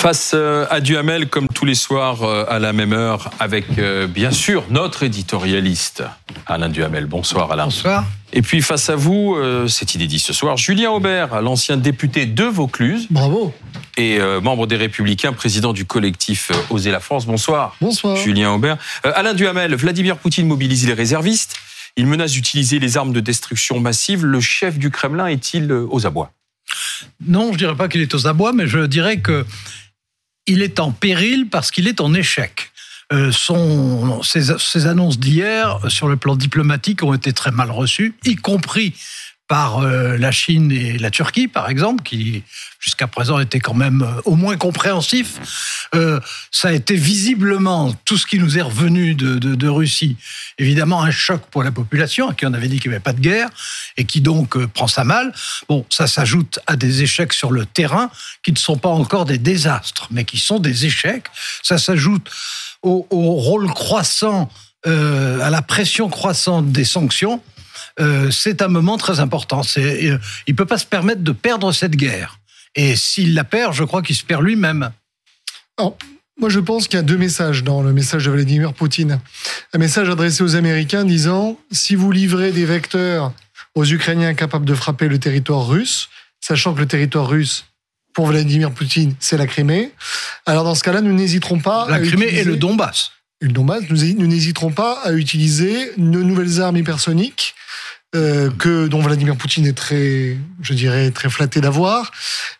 Face euh, à Duhamel, comme tous les soirs euh, à la même heure, avec euh, bien sûr notre éditorialiste Alain Duhamel. Bonsoir Alain. Bonsoir. Et puis face à vous, c'est inédit ce soir, Julien Aubert, l'ancien député de Vaucluse. Bravo. Et membre des Républicains, président du collectif Oser la France. Bonsoir. Bonsoir. Julien Aubert. Alain Duhamel, Vladimir Poutine mobilise les réservistes. Il menace d'utiliser les armes de destruction massive. Le chef du Kremlin est-il aux abois? Non, je dirais pas qu'il est aux abois, mais je dirais que il est en péril parce qu'il est en échec. Euh, son, ses, annonces d'hier sur le plan diplomatique ont été très mal reçues, y compris par euh, la Chine et la Turquie, par exemple, qui jusqu'à présent étaient quand même euh, au moins compréhensifs. Euh, ça a été visiblement tout ce qui nous est revenu de, Russie, évidemment un choc pour la population, à qui on avait dit qu'il n'y avait pas de guerre, et qui donc prend ça mal. Bon, ça s'ajoute à des échecs sur le terrain, qui ne sont pas encore des désastres, mais qui sont des échecs. Ça s'ajoute au, rôle croissant, à la pression croissante des sanctions euh, c'est un moment très important. Euh, il ne peut pas se permettre de perdre cette guerre. Et s'il la perd, je crois qu'il se perd lui-même. Moi, je pense qu'il y a deux messages dans le message de Vladimir Poutine. Un message adressé aux Américains disant si vous livrez des vecteurs aux Ukrainiens capables de frapper le territoire russe, sachant que le territoire russe, pour Vladimir Poutine, c'est la Crimée, alors dans ce cas-là, nous n'hésiterons pas. La Crimée et le Donbass. le Donbass, nous n'hésiterons pas à utiliser de nouvelles armes hypersoniques euh, que dont Vladimir Poutine est très, je dirais, très flatté d'avoir,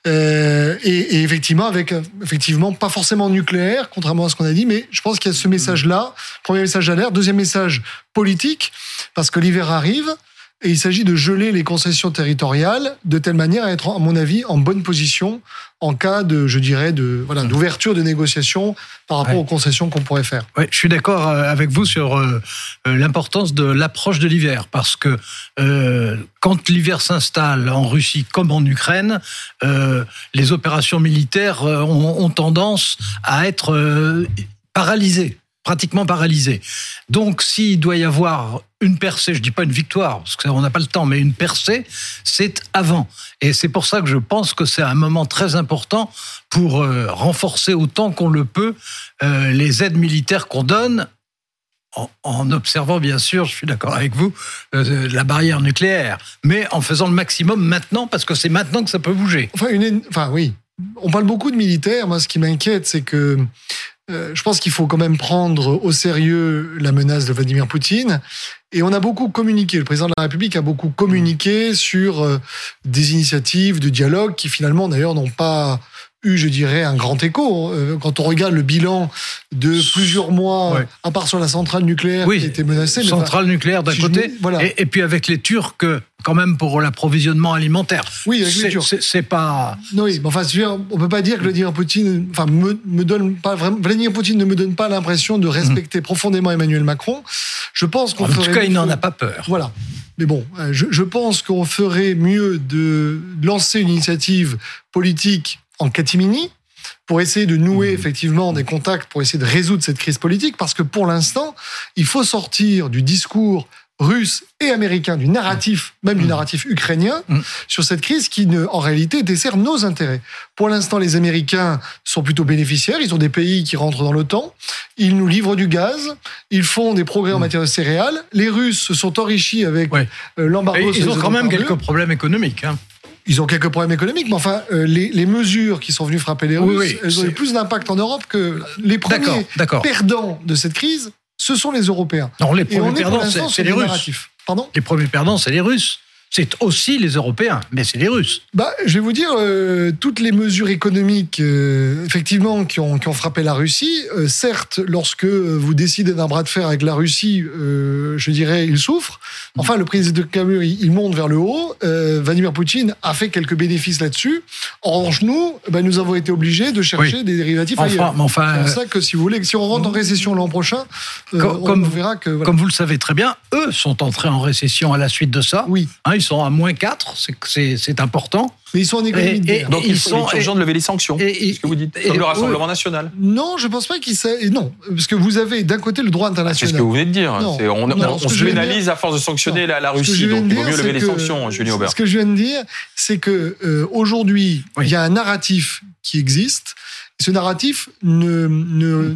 euh, et, effectivement avec effectivement pas forcément nucléaire, contrairement à ce qu'on a dit, mais je pense qu'il y a ce message-là. Premier message d'alerte, deuxième message politique, parce que l'hiver arrive. Et il s'agit de geler les concessions territoriales de telle manière à être, à mon avis, en bonne position en cas de, je dirais, de voilà, d'ouverture de négociations par rapport aux concessions qu'on pourrait faire. Ouais, je suis d'accord euh, avec vous sur euh, euh, l'importance de l'approche de l'hiver, parce que euh, quand l'hiver s'installe en Russie comme en Ukraine, euh, les opérations militaires ont, ont, tendance à être paralysées pratiquement paralysées. Donc, s'il doit y avoir une percée, je dis pas une victoire, parce qu'on n'a pas le temps, mais une percée, c'est avant. Et c'est pour ça que je pense que c'est un moment très important pour euh, renforcer autant qu'on le peut euh, les aides militaires qu'on donne. En, observant, bien sûr, je suis d'accord avec vous, euh, la barrière nucléaire, mais en faisant le maximum maintenant, parce que c'est maintenant que ça peut bouger. Enfin oui, on parle beaucoup de militaires. Moi, ce qui m'inquiète, c'est que euh, je pense qu'il faut quand même prendre au sérieux la menace de Vladimir Poutine. Et on a beaucoup communiqué, le président de la République a beaucoup communiqué sur euh, des initiatives de dialogue qui finalement d'ailleurs n'ont pas eu, je dirais, un grand écho. Euh, quand on regarde le bilan de plusieurs mois, à part sur la centrale nucléaire qui était menacée. Centrale nucléaire d'un côté, voilà. et, puis avec les Turcs, quand même pour l'approvisionnement alimentaire. Oui, avec les Turcs. C'est pas. Oui, mais enfin, on peut pas dire que Vladimir Poutine, enfin, me, me donne pas vraiment, Vladimir Poutine ne me donne pas l'impression de respecter mmh. profondément Emmanuel Macron. Je pense qu'on. En tout cas, il n'en a pas peur. Voilà. Mais bon, euh, je, je pense qu'on ferait mieux de lancer une initiative politique en catimini pour essayer de nouer mmh. effectivement des contacts, pour essayer de résoudre cette crise politique, parce que pour l'instant, il faut sortir du discours russe et américain, du narratif, même du mmh. narratif ukrainien, mmh. sur cette crise qui, ne, en réalité, dessert nos intérêts. Pour l'instant, les Américains sont plutôt bénéficiaires. Ils ont des pays qui rentrent dans l'OTAN. Ils nous livrent du gaz. Ils font des progrès en matière de céréales. Les Russes se sont enrichis avec euh, l'embargo. Ils ont quand même quelques problèmes économiques. Hein. Ils ont quelques problèmes économiques, mais enfin, euh, les, les, mesures qui sont venues frapper les Russes, elles ont eu plus d'impact en Europe que les premiers perdants de cette crise, ce sont les Européens. Non, les premiers perdants, c'est les Russes. Pardon? Les premiers perdants, c'est les Russes c'est aussi les Européens, mais c'est les Russes. Bah, je vais vous dire, euh, toutes les mesures économiques, euh, effectivement, qui ont, qui ont, frappé la Russie, euh, certes, lorsque vous décidez d'un bras de fer avec la Russie, je dirais, il souffre. Enfin, le président de Camus, il, monte vers le haut. Vladimir Poutine a fait quelques bénéfices là-dessus. En revanche, nous, bah, nous avons été obligés de chercher des dérivatifs enfin, ailleurs. enfin, c'est pour ça que, si vous voulez, si on rentre en récession l'an prochain, comme, on, verra que... Comme vous le savez très bien, eux sont entrés en récession à la suite de ça. Oui. Hein, ils sont à moins 4, c'est important. Mais ils sont en économie de Donc ils, sont urgent de lever les sanctions. Et, ce que vous dites. Comme le Rassemblement national. Non, je pense pas qu'il non, parce que vous avez d'un côté le droit international. C'est ce que vous venez de dire. on, on, se pénalise à force de sanctionner la, Russie. Donc il vaut mieux lever les sanctions, Julien Aubert. Ce que je viens de dire, c'est que euh, aujourd'hui, il y a un narratif qui existe. Ce narratif ne, ne,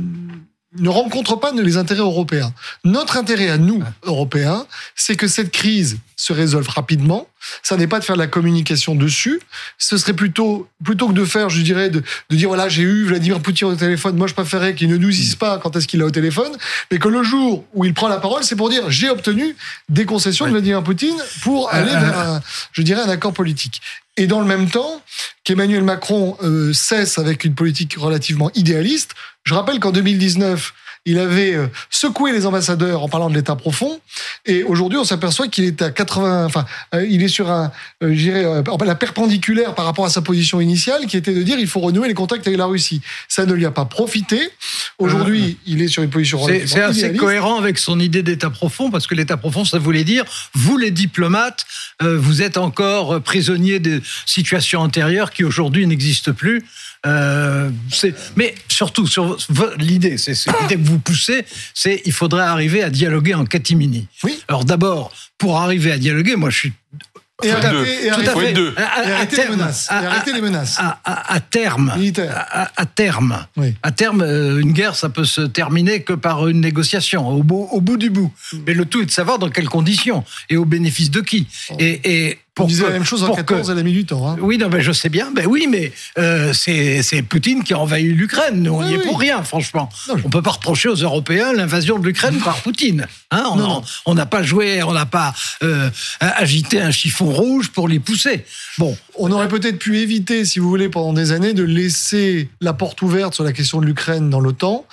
ne rencontre pas les intérêts européens. Notre intérêt à nous, Européens, c'est que cette crise se résolve rapidement. Ça n'est pas de faire de la communication dessus. Ce serait plutôt, plutôt que de faire, je dirais, de, de dire voilà, j'ai eu Vladimir Poutine au téléphone. Moi, je préférais qu'il ne nous dise pas quand est-ce qu'il est au téléphone, mais que le jour où il prend la parole, c'est pour dire j'ai obtenu des concessions de Vladimir Poutine pour aller vers, un, je dirais, un accord politique. Et dans le même temps, qu'Emmanuel Macron euh, cesse avec une politique relativement idéaliste. Je rappelle qu'en 2019, il avait euh, secoué les ambassadeurs en parlant de l'État profond, et aujourd'hui on s'aperçoit qu'il est à 80, enfin, euh, il est sur un, euh, je la perpendiculaire par rapport à sa position initiale, qui était de dire il faut renouer les contacts avec la Russie. Ça ne lui a pas profité. Aujourd'hui, il est sur une position C'est assez cohérent avec son idée d'État profond, parce que l'État profond, ça voulait dire vous les diplomates, vous êtes encore prisonniers de situations antérieures qui aujourd'hui n'existent plus. Euh, mais surtout, sur l'idée, c'est l'idée que vous poussez, c'est il faudrait arriver à dialoguer en catimini. Oui. Alors d'abord, pour arriver à dialoguer, moi je suis et arrêter, et arrêter, deux. les menaces. les menaces. À, terme, à, terme, à terme, euh, une guerre, ça peut se terminer que par une négociation, au bout, au bout du bout. Mm. Mais le tout est de savoir dans quelles conditions et au bénéfice de qui. Oh. Et, et pour disait la même chose en 14, elle a mis du temps. Hein. Oui, non, mais je sais bien. Ben oui, mais euh, c'est Poutine qui a envahi l'Ukraine. Nous, on n'y est pour rien, franchement. On ne peut pas reprocher aux Européens l'invasion de l'Ukraine par Poutine. Hein on n'a pas joué, on n'a pas euh, agité un chiffon rouge pour les pousser. Bon. On aurait peut-être pu éviter, si vous voulez, pendant des années, de laisser la porte ouverte sur la question de l'Ukraine dans l'OTAN.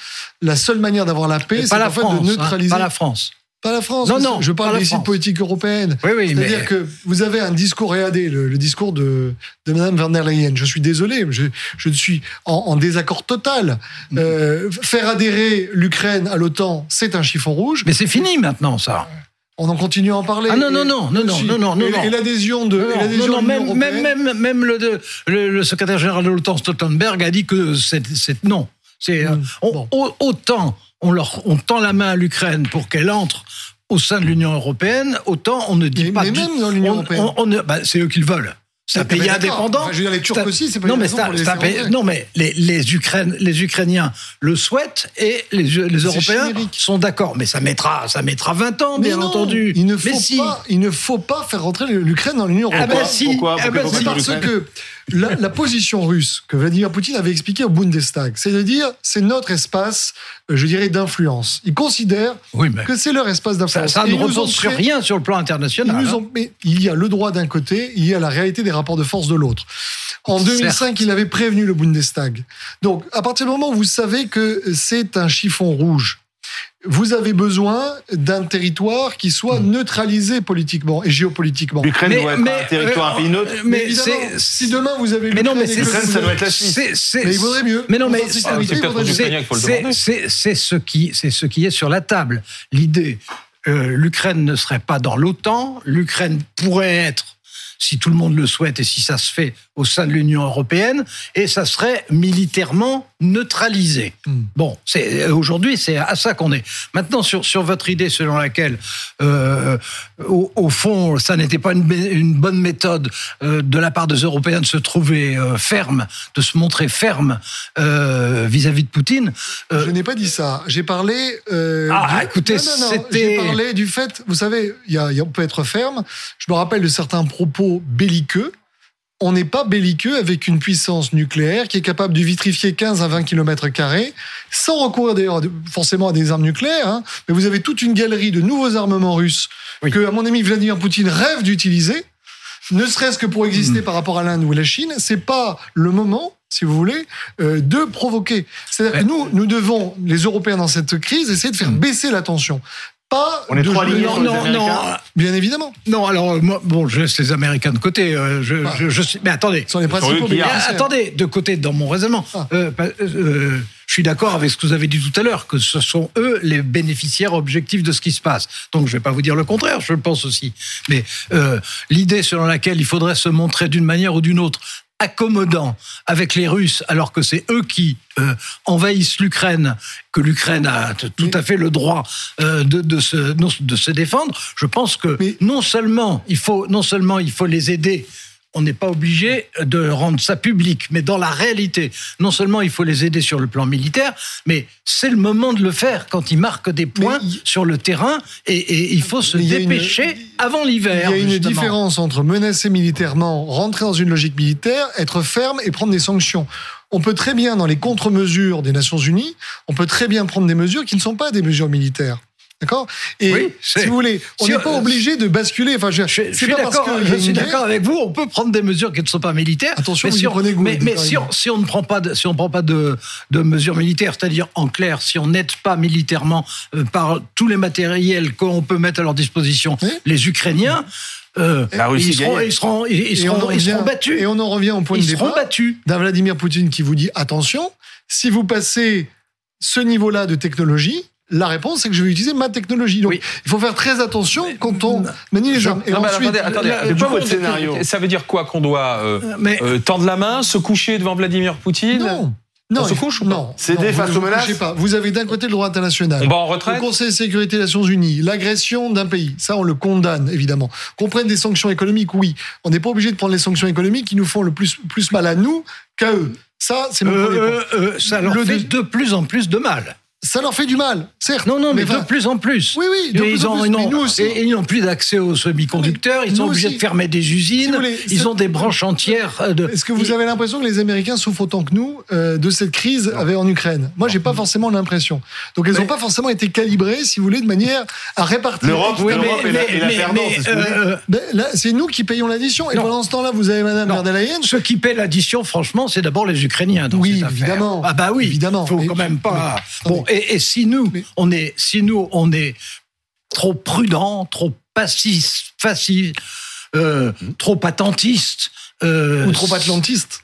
La seule manière d'avoir la paix, c'est en fait de hein, neutraliser. pas la France. Pas la France. Non, non. Je parle des politiques européennes. Oui, oui, C'est-à-dire que vous avez un discours, regardez, le, le discours de, de Mme van der Leyen. Je suis désolé, je, je suis en, désaccord total. Mm. Euh, faire adhérer l'Ukraine à l'OTAN, c'est un chiffon rouge. Mais c'est fini maintenant, ça. On en continue à en parler. Ah non, non, non, non, non, non, non, Et, l'adhésion de. Non, non, même, même, même, même le, le, secrétaire général de l'OTAN, Stoltenberg, a dit que c'est non. C'est mm. euh, autant on, leur, on tend la main à l'Ukraine pour qu'elle entre au sein de l'Union européenne, autant on ne dit pas. Mais même dans l'Union européenne. Bah, c'est eux qui le veulent. C'est un pays indépendant. je veux dire, les Turcs aussi, c'est pas non, mais les non, mais les, les, les, Ukrainiens le souhaitent et les, les Européens sont d'accord. Mais ça mettra, ça mettra 20 ans, bien entendu. Il ne, faut pas, il ne faut pas faire rentrer l'Ukraine dans l'Union européenne. Ah ben si, Pourquoi, ah ben Parce que la, position russe que Vladimir Poutine avait expliqué au Bundestag, c'est de dire c'est notre espace, euh, je dirais, d'influence. Ils considèrent que c'est leur espace d'influence. Ça, ne repose sur rien sur le plan international. Hein. mais il y a le droit d'un côté, il y a la réalité des rapports de force de l'autre. En 2005, il avait prévenu le Bundestag. Donc, à partir du moment où vous savez que c'est un chiffon rouge, vous avez besoin d'un territoire qui soit hmm. neutralisé politiquement et géopolitiquement. L'Ukraine doit être un territoire euh, neutre. Mais, si demain vous avez mais non, mais l'Ukraine, ça doit être la Suisse. Mais il vaudrait mieux. Mais non, mais c'est ce qui, c'est ce qui est sur la table. L'idée, euh, l'Ukraine ne serait pas dans l'OTAN. L'Ukraine pourrait être si tout le monde le souhaite et si ça se fait au sein de l'Union européenne, et ça serait militairement neutralisé. Hmm. Bon, c'est aujourd'hui c'est à ça qu'on est. Maintenant sur sur votre idée selon laquelle euh, au, fond ça n'était pas une, une, bonne méthode euh, de la part des Européens de se trouver euh, ferme, de se montrer ferme euh, vis-à-vis de Poutine. Je n'ai pas dit ça. J'ai parlé. ah, écoutez, c'était. J'ai parlé du fait, vous savez, il y a, on peut être ferme. Je me rappelle de certains propos belliqueux on n'est pas belliqueux avec une puissance nucléaire qui est capable de vitrifier 15 à 20 km sans recourir d'ailleurs forcément à des armes nucléaires. Hein. mais vous avez toute une galerie de nouveaux armements russes que, à mon ami Vladimir Poutine, rêve d'utiliser, ne serait-ce que pour exister hmm. par rapport à l'Inde ou à la Chine. C'est pas le moment si vous voulez, euh, de provoquer. C'est-à-dire que nous, nous devons, les Européens dans cette crise, essayer de faire hmm. baisser la tension on est trop alignés non, non, non, Bien évidemment. Non, alors moi, bon, je laisse les Américains de côté. Euh, je, je, je, suis, mais attendez. Ce sont les principaux attendez, de côté dans mon raisonnement. Ah. Euh, euh, je suis d'accord avec ce que vous avez dit tout à l'heure, que ce sont eux les bénéficiaires objectifs de ce qui se passe. Donc je ne vais pas vous dire le contraire, je le pense aussi. Mais euh, l'idée selon laquelle il faudrait se montrer d'une manière ou d'une autre accommodant avec les Russes, alors que c'est eux qui euh, envahissent l'Ukraine, que l'Ukraine a tout à fait le droit euh, de, de, se, de se défendre, je pense que non seulement il faut non seulement il faut les aider on n'est pas obligé de rendre ça public. Mais dans la réalité, non seulement il faut les aider sur le plan militaire, mais c'est le moment de le faire quand ils marquent des points Mais sur le terrain et, et il faut se une- dépêcher avant l'hiver. Il y a une justement. différence entre menacer militairement, rentrer dans une logique militaire, être ferme et prendre des sanctions. On peut très bien, dans les contre-mesures des Nations Unies, on peut très bien prendre des mesures qui ne sont pas des mesures militaires. D'accord? Et Oui, si vous voulez, on n'est pas obligé de basculer. Enfin, je, Je, je c'est suis d'accord, guerre- avec vous. On peut prendre des mesures qui ne sont pas militaires. Attention, mais si on, goût, mais, mais si, on, si on ne prend pas de, si on prend pas de, de mesures militaires, c'est-à-dire en clair, si on n'aide pas militairement euh, par tous les matériels qu'on peut mettre à leur disposition Oui. les Ukrainiens, euh, ils, seront, ils seront, seront, seront battus. Et on en revient au point Ils de seront départ battus. d'un Vladimir Poutine qui vous dit attention, si vous passez ce niveau-là de technologie, la réponse c'est que je vais utiliser ma technologie. Donc Oui. il faut faire très attention quand on manie les. Et Non, mais ensuite, attendez, attendez. la- C'est quoi coup, votre scénario Ça veut dire quoi qu'on doit euh, Mais euh, tendre la main, se coucher devant Vladimir Poutine non, non, On se couche ou pas non, Céder face vous aux menaces pas. Vous avez d'un côté le droit international. On va en Le retraite Conseil de sécurité des Nations Unies, l'agression d'un pays, ça on le condamne évidemment. Qu'on prenne des sanctions économiques, oui. On n'est pas obligé de prendre les sanctions économiques qui nous font le plus, plus mal à nous qu'à eux. Ça, c'est mon euh, premier point. euh, euh, ça leur Le fait de plus en plus de mal. Ça leur fait du mal, certes. Non, non, mais, de plus en plus. Oui, oui, de ils, n'ont- plus d'accès aux semi-conducteurs. Ils sont obligés aussi. de fermer des Si usines. voulez, ils ont des branches entières euh, de. Est-ce que vous avez l'impression que les Américains souffrent autant que nous euh, de cette crise en Ukraine? Moi, j'ai pas forcément l'impression. Donc, elles n'ont Mais- pas forcément été calibrées, si vous voulez, de manière à répartir. L'Europe, Oui, est la- la mais- perdante, ce euh, Ben, c'est nous qui payons l'addition. Et Non. pendant ce temps-là, vous avez Madame Leyen. ceux qui paient l'addition, franchement, c'est d'abord les Ukrainiens. Dans Oui, cette évidemment. Ah bah oui, Évidemment. Faut quand même pas. bon, et, si nous, on est, si nous, on est trop prudent, trop passif, facile, euh, trop attentiste. euh, ou trop atlantiste.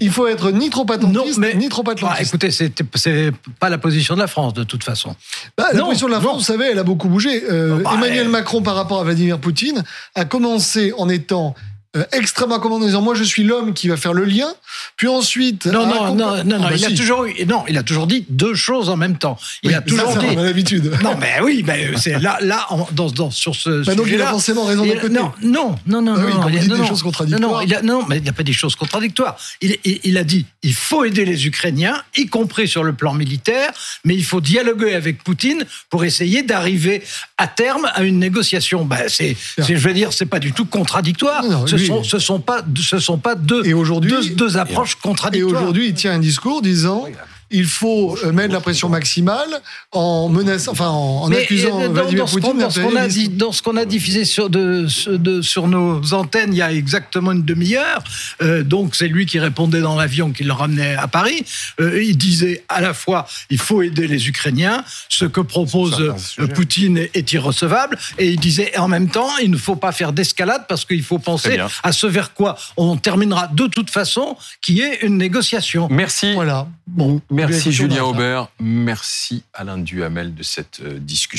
Il faut être ni trop attentiste, Non, mais- ni trop Bah, atlantiste. écoutez, c'est pas la position de la France de toute façon. Bah, la non, position de la non. France, vous savez, elle a beaucoup bougé. Euh, Bah, Emmanuel elle- Macron, par rapport à Vladimir Poutine, a commencé en étant euh, extrêmement commandant, en disant moi je suis l'homme qui va faire le lien. Puis ensuite, Non, a non, accompa- non, non, non, Ah, bah il a si. toujours eu, non, il a toujours dit deux choses en même temps. Il Oui, a toujours ça, dit. on a l'habitude. Non, mais oui, mais c'est là, là, en- dans, dans, sur ce Bah, donc il a forcément raison d'un côté. Non, non, non, non, Ah oui, non, il- dites non, des non. choses contradictoires. Non, non, il a, non, mais il n'y a pas des choses contradictoires. Il, il- il a dit, il faut aider les Ukrainiens, y compris sur le plan militaire, mais il faut dialoguer avec Poutine pour essayer d'arriver à terme à une négociation. Ben, c'est, je veux dire, c'est pas du tout contradictoire. Non, non, ce sont, ce sont pas, ce sont pas deux, Et aujourd'hui- deux, deux approches Et contradictoires. aujourd'hui, il tient un discours disant il faut euh, mettre la pression maximale en menaçant, enfin en, Mais, accusant euh, dans, Vladimir dans ce qu'on- Poutine dans ce qu'on a d'impérialisme. dit, dans ce qu'on a diffusé sur, de, de- sur nos antennes il y a exactement une demi-heure, euh, donc c'est lui qui répondait dans l'avion qui le ramenait à Paris. Euh, il disait à la fois il faut aider les Ukrainiens, ce que propose euh. Poutine est, est irrecevable, et il disait en même temps il ne faut pas faire d'escalade parce qu'il faut penser à ce vers quoi on terminera de toute façon, qui est une négociation. Merci. Voilà. Bon, Merci on Julien. Aubert. Merci Alain Duhamel de cette euh, discussion.